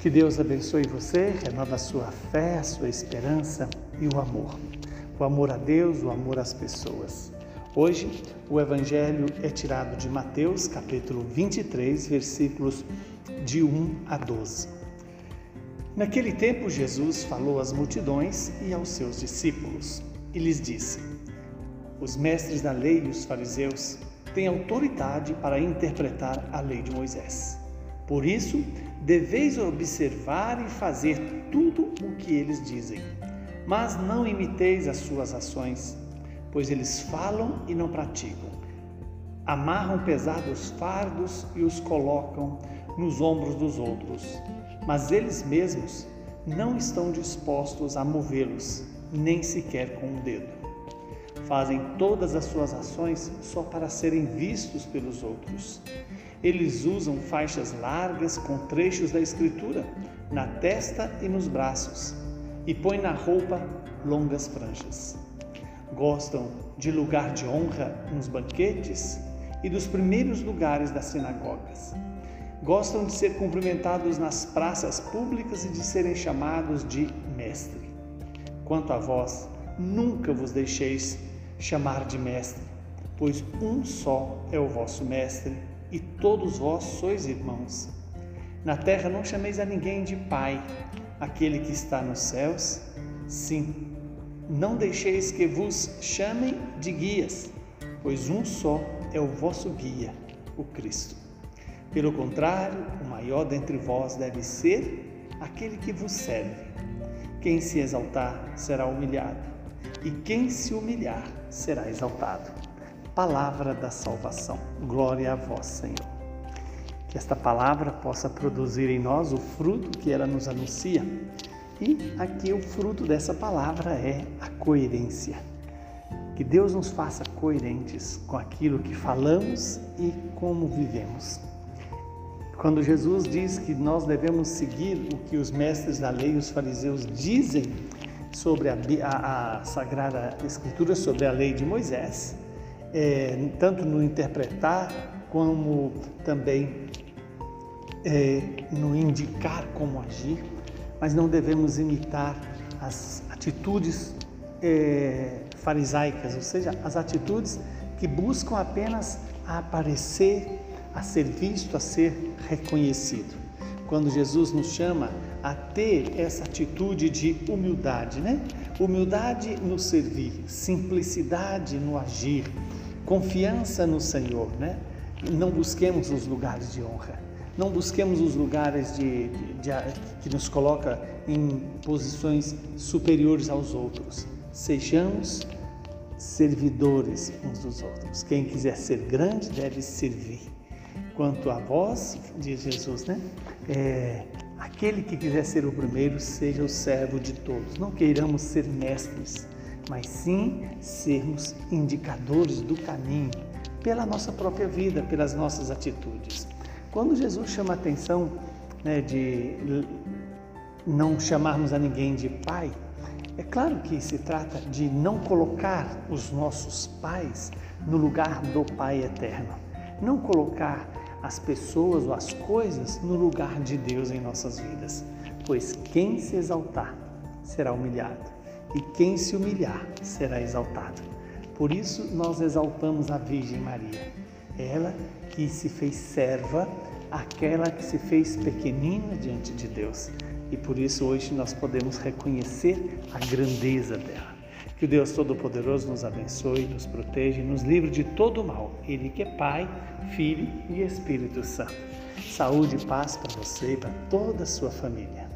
Que Deus abençoe você, renova a sua fé, a sua esperança e o amor. O amor a Deus, o amor às pessoas. Hoje, o Evangelho é tirado de Mateus, capítulo 23, versículos de 1 a 12. Naquele tempo, Jesus falou às multidões e aos seus discípulos e lhes disse: Os mestres da lei e os fariseus têm autoridade para interpretar a lei de Moisés. Por isso, deveis observar e fazer tudo o que eles dizem, mas não imiteis as suas ações, pois eles falam e não praticam. Amarram pesados fardos e os colocam nos ombros dos outros, mas eles mesmos não estão dispostos a movê-los, nem sequer com o um dedo. Fazem todas as suas ações só para serem vistos pelos outros eles usam faixas largas com trechos da Escritura na testa e nos braços e põem na roupa longas franjas. Gostam de lugar de honra nos banquetes e dos primeiros lugares das sinagogas. Gostam de ser cumprimentados nas praças públicas e de serem chamados de mestre. Quanto a vós, nunca vos deixeis chamar de mestre, pois um só é o vosso mestre, e todos vós sois irmãos. Na terra não chameis a ninguém de pai, aquele que está nos céus. Sim, não deixeis que vos chamem de guias, pois um só é o vosso guia, o Cristo. Pelo contrário, o maior dentre vós deve ser aquele que vos serve. Quem se exaltar será humilhado, e quem se humilhar será exaltado palavra da salvação. Glória a vós, Senhor. Que esta palavra possa produzir em nós o fruto que ela nos anuncia. E aqui o fruto dessa palavra é a coerência. Que Deus nos faça coerentes com aquilo que falamos e como vivemos. Quando Jesus diz que nós devemos seguir o que os mestres da lei os fariseus dizem sobre a, a, a Sagrada Escritura, sobre a lei de Moisés, é, tanto no interpretar como também é, no indicar como agir, mas não devemos imitar as atitudes é, farisaicas, ou seja, as atitudes que buscam apenas a aparecer, a ser visto, a ser reconhecido. Quando Jesus nos chama a ter essa atitude de humildade, né? Humildade no servir, simplicidade no agir, confiança no Senhor, né? Não busquemos os lugares de honra, não busquemos os lugares de, de, de, que nos coloca em posições superiores aos outros. Sejamos servidores uns dos outros. Quem quiser ser grande deve servir. Quanto a vós, diz Jesus, né? É, aquele que quiser ser o primeiro, seja o servo de todos. Não queiramos ser mestres mas sim sermos indicadores do caminho pela nossa própria vida, pelas nossas atitudes. Quando Jesus chama a atenção né, de não chamarmos a ninguém de pai, é claro que se trata de não colocar os nossos pais no lugar do Pai eterno, não colocar as pessoas ou as coisas no lugar de Deus em nossas vidas, pois quem se exaltar será humilhado e quem se humilhar será exaltado. Por isso nós exaltamos a Virgem Maria, ela que se fez serva, aquela que se fez pequenina diante de Deus. E por isso hoje nós podemos reconhecer a grandeza dela. Que o Deus Todo-Poderoso nos abençoe, nos proteja e nos livre de todo o mal. Ele que é Pai, Filho e Espírito Santo. Saúde e paz para você e para toda a sua família.